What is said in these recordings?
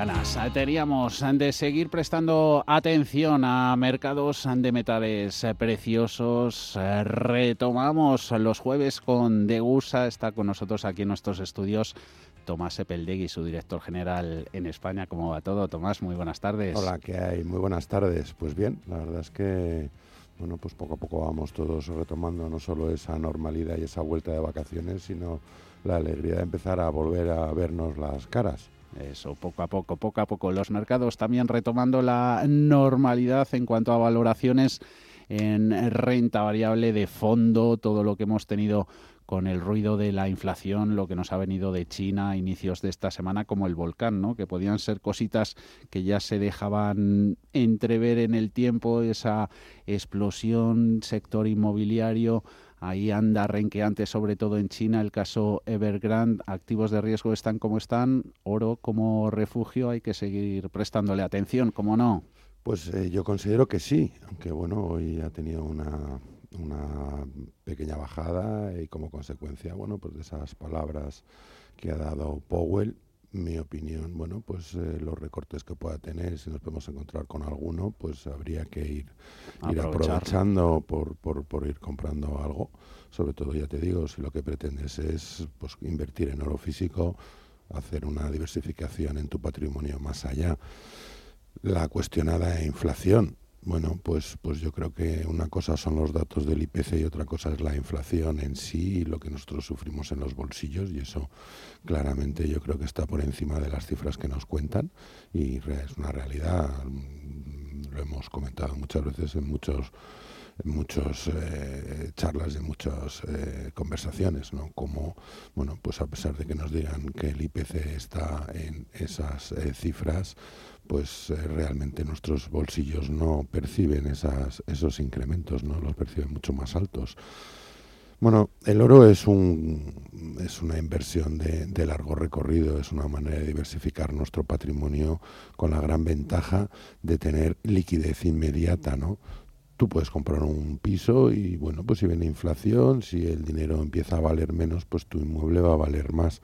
Ganas teníamos de seguir prestando atención a mercados de metales preciosos. Retomamos los jueves con Degusa. Está con nosotros aquí en nuestros estudios Tomás Epeldegui, su director general en España. ¿Cómo va todo? Tomás, muy buenas tardes. Hola, ¿qué hay? Muy buenas tardes. Pues bien, la verdad es que bueno, pues poco a poco vamos todos retomando no solo esa normalidad y esa vuelta de vacaciones, sino la alegría de empezar a volver a vernos las caras. Eso, poco a poco, poco a poco. Los mercados también retomando la normalidad en cuanto a valoraciones en renta variable de fondo, todo lo que hemos tenido con el ruido de la inflación, lo que nos ha venido de China a inicios de esta semana, como el volcán, ¿no? que podían ser cositas que ya se dejaban entrever en el tiempo, esa explosión, sector inmobiliario, Ahí anda renqueante, sobre todo en China, el caso Evergrande. Activos de riesgo están como están. Oro como refugio, hay que seguir prestándole atención, ¿cómo no? Pues eh, yo considero que sí, aunque bueno, hoy ha tenido una, una pequeña bajada y como consecuencia, bueno, pues de esas palabras que ha dado Powell, mi opinión, bueno, pues eh, los recortes que pueda tener, si nos podemos encontrar con alguno, pues habría que ir, ir aprovechando por, por, por, ir comprando algo. Sobre todo, ya te digo, si lo que pretendes es pues, invertir en oro físico, hacer una diversificación en tu patrimonio más allá. La cuestionada inflación, bueno, pues, pues yo creo que una cosa son los datos del IPC y otra cosa es la inflación en sí y lo que nosotros sufrimos en los bolsillos y eso claramente yo creo que está por encima de las cifras que nos cuentan y es una realidad, mm, lo hemos comentado muchas veces en muchos muchas eh, charlas y en muchas eh, conversaciones, ¿no? Como, bueno, pues a pesar de que nos digan que el IPC está en esas eh, cifras, pues realmente nuestros bolsillos no perciben esas, esos incrementos, no los perciben mucho más altos. Bueno, el oro es, un, es una inversión de, de, largo recorrido, es una manera de diversificar nuestro patrimonio con la gran ventaja de tener liquidez inmediata, ¿no? Tú puedes comprar un piso y, bueno, pues si viene inflación, si el dinero empieza a valer menos, pues tu inmueble va a valer más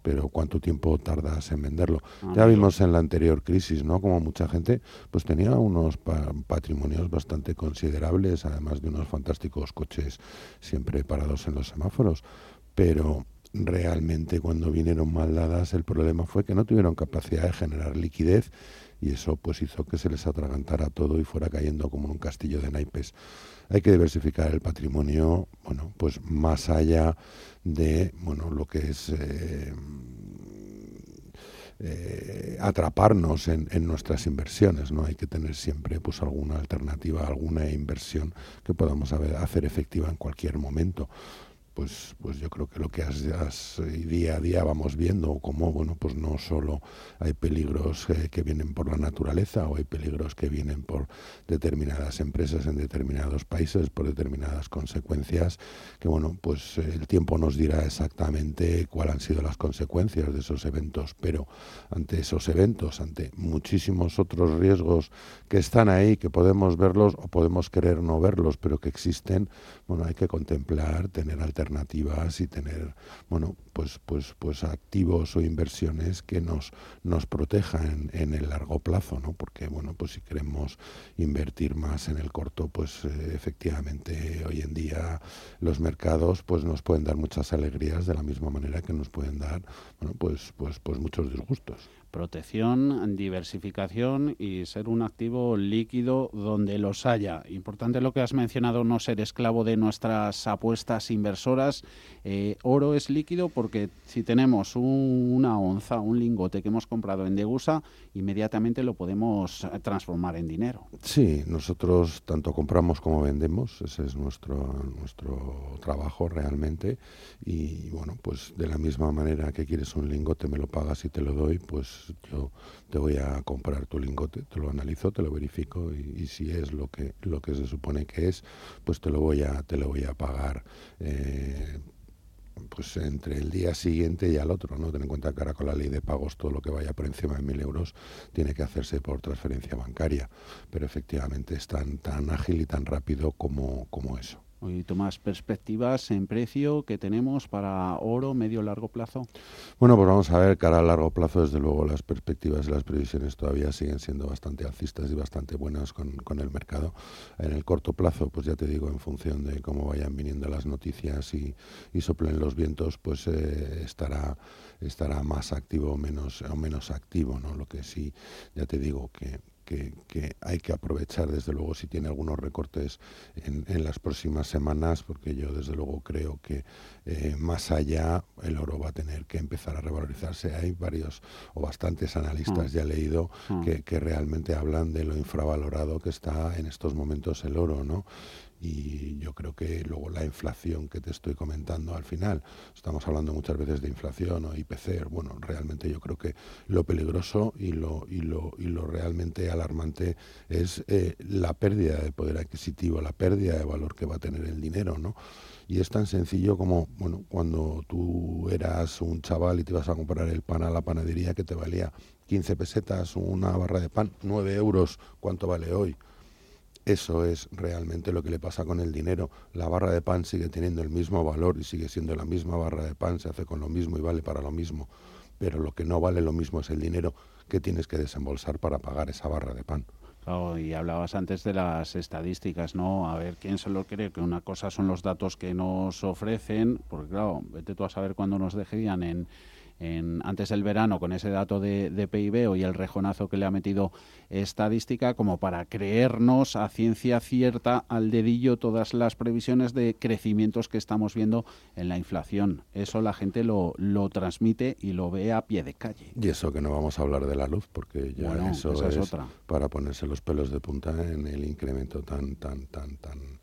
pero cuánto tiempo tardas en venderlo. Ah, ya vimos en la anterior crisis, ¿no? Como mucha gente pues tenía unos patrimonios bastante considerables, además de unos fantásticos coches siempre parados en los semáforos, pero realmente cuando vinieron mal dadas el problema fue que no tuvieron capacidad de generar liquidez y eso pues hizo que se les atragantara todo y fuera cayendo como un castillo de naipes. Hay que diversificar el patrimonio, bueno, pues más allá de bueno lo que es eh, eh, atraparnos en, en, nuestras inversiones no hay que tener siempre pues alguna alternativa alguna inversión que podamos hacer efectiva en cualquier momento pues, pues yo creo que lo que has, día a día vamos viendo, como bueno, pues no solo hay peligros eh, que vienen por la naturaleza o hay peligros que vienen por determinadas empresas en determinados países, por determinadas consecuencias, que bueno, pues el tiempo nos dirá exactamente cuáles han sido las consecuencias de esos eventos, pero ante esos eventos, ante muchísimos otros riesgos que están ahí, que podemos verlos o podemos querer no verlos, pero que existen, bueno, hay que contemplar, tener alternativas alternativas y tener, bueno, pues, pues, pues activos o inversiones que nos, nos protejan en, el largo plazo, ¿no? Porque, bueno, pues si queremos invertir más en el corto, pues eh, efectivamente hoy en día los mercados pues nos pueden dar muchas alegrías de la misma manera que nos pueden dar, bueno, pues, pues, pues muchos disgustos. protección, diversificación y ser un activo líquido donde los haya. Importante lo que has mencionado, no ser esclavo de nuestras apuestas inversoras. Eh, oro es líquido porque si tenemos una onza, un lingote que hemos comprado en Degusa, inmediatamente lo podemos transformar en dinero. Sí, nosotros tanto compramos como vendemos, ese es nuestro, nuestro trabajo realmente. Y bueno, pues de la misma manera que quieres un lingote, me lo pagas y te lo doy, pues yo te voy a comprar tu lingote, te lo analizo, te lo verifico y, si es lo que lo que se supone que es, pues te lo voy a te lo voy a pagar. Eh, pues entre el día siguiente y al otro, ¿no? Ten en cuenta que ahora con la ley de pagos todo lo que vaya por encima de mil euros tiene que hacerse por transferencia bancaria, pero efectivamente es tan, tan ágil y tan rápido como, como eso. ¿Y más perspectivas en precio que tenemos para oro medio largo plazo? Bueno, pues vamos a ver, cara a largo plazo, desde luego las perspectivas y las previsiones todavía siguen siendo bastante alcistas y bastante buenas con, con el mercado. En el corto plazo, pues ya te digo, en función de cómo vayan viniendo las noticias y, y soplen los vientos, pues eh, estará, estará más activo o menos, o menos activo, ¿no? Lo que sí, ya te digo que que, hay que aprovechar, desde luego, si tiene algunos recortes en, las próximas semanas, porque yo, desde luego, creo que eh, más allá el oro va a tener que empezar a revalorizarse. Hay varios o bastantes analistas, mm. ya he leído, mm. que, que realmente hablan de lo infravalorado que está en estos momentos el oro, ¿no? Y yo creo que luego la inflación que te estoy comentando al final, estamos hablando muchas veces de inflación o IPC, bueno, realmente yo creo que lo peligroso y lo, y lo, y lo realmente alarmante es eh, la pérdida de poder adquisitivo, la pérdida de valor que va a tener el dinero, ¿no? Y es tan sencillo como, bueno, cuando tú eras un chaval y te ibas a comprar el pan a la panadería que te valía 15 pesetas, una barra de pan, 9 euros, ¿cuánto vale hoy? Eso es realmente lo que le pasa con el dinero. La barra de pan sigue teniendo el mismo valor y sigue siendo la misma barra de pan, se hace con lo mismo y vale para lo mismo. Pero lo que no vale lo mismo es el dinero que tienes que desembolsar para pagar esa barra de pan. y hablabas antes de las estadísticas, ¿no? A ver, ¿quién se lo cree? Que una cosa son los datos que nos ofrecen, porque claro, vete tú a saber cuándo nos dejarían en antes del verano con ese dato de, PIB y el rejonazo que le ha metido estadística como para creernos a ciencia cierta al dedillo todas las previsiones de crecimientos que estamos viendo en la inflación. Eso la gente lo, lo transmite y lo ve a pie de calle. Y eso que no vamos a hablar de la luz porque ya eso es, es otra. para ponerse los pelos de punta en el incremento tan tan tan tan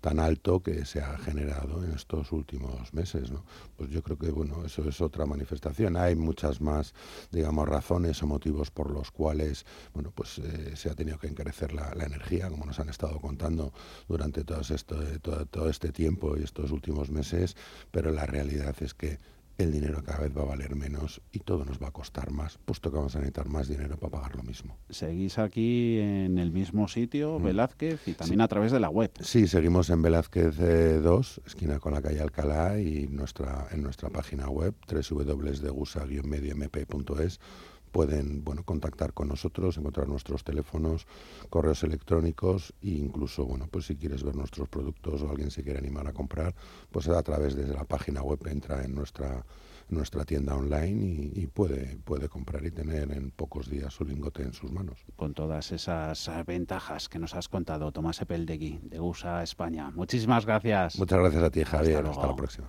tan alto que se ha generado en estos últimos meses. Pues yo creo que bueno, eso es otra manifestación. Hay muchas más, digamos, razones o motivos por los cuales bueno, pues, eh, se ha tenido que encarecer la, energía, como nos han estado contando durante todo, todo este tiempo y estos últimos meses, pero la realidad es que el dinero cada vez va a valer menos y todo nos va a costar más, puesto que vamos a necesitar más dinero para pagar lo mismo. ¿Seguís aquí en el mismo sitio, mm. Velázquez, y también a través de la web? Sí, seguimos en Velázquez 2, esquina con la calle Alcalá, y nuestra, en nuestra página web, www.degusa-mediomp.es pueden bueno, contactar con nosotros, encontrar nuestros teléfonos, correos electrónicos e incluso, bueno, pues si quieres ver nuestros productos o alguien se quiere animar a comprar, pues a través de la página web entra en nuestra nuestra tienda online y, puede, puede comprar y tener en pocos días su lingote en sus manos. Con todas esas ventajas que nos has contado, Tomás Epeldegui, de USA España. Muchísimas gracias. Muchas gracias a ti, Javier. Hasta la próxima.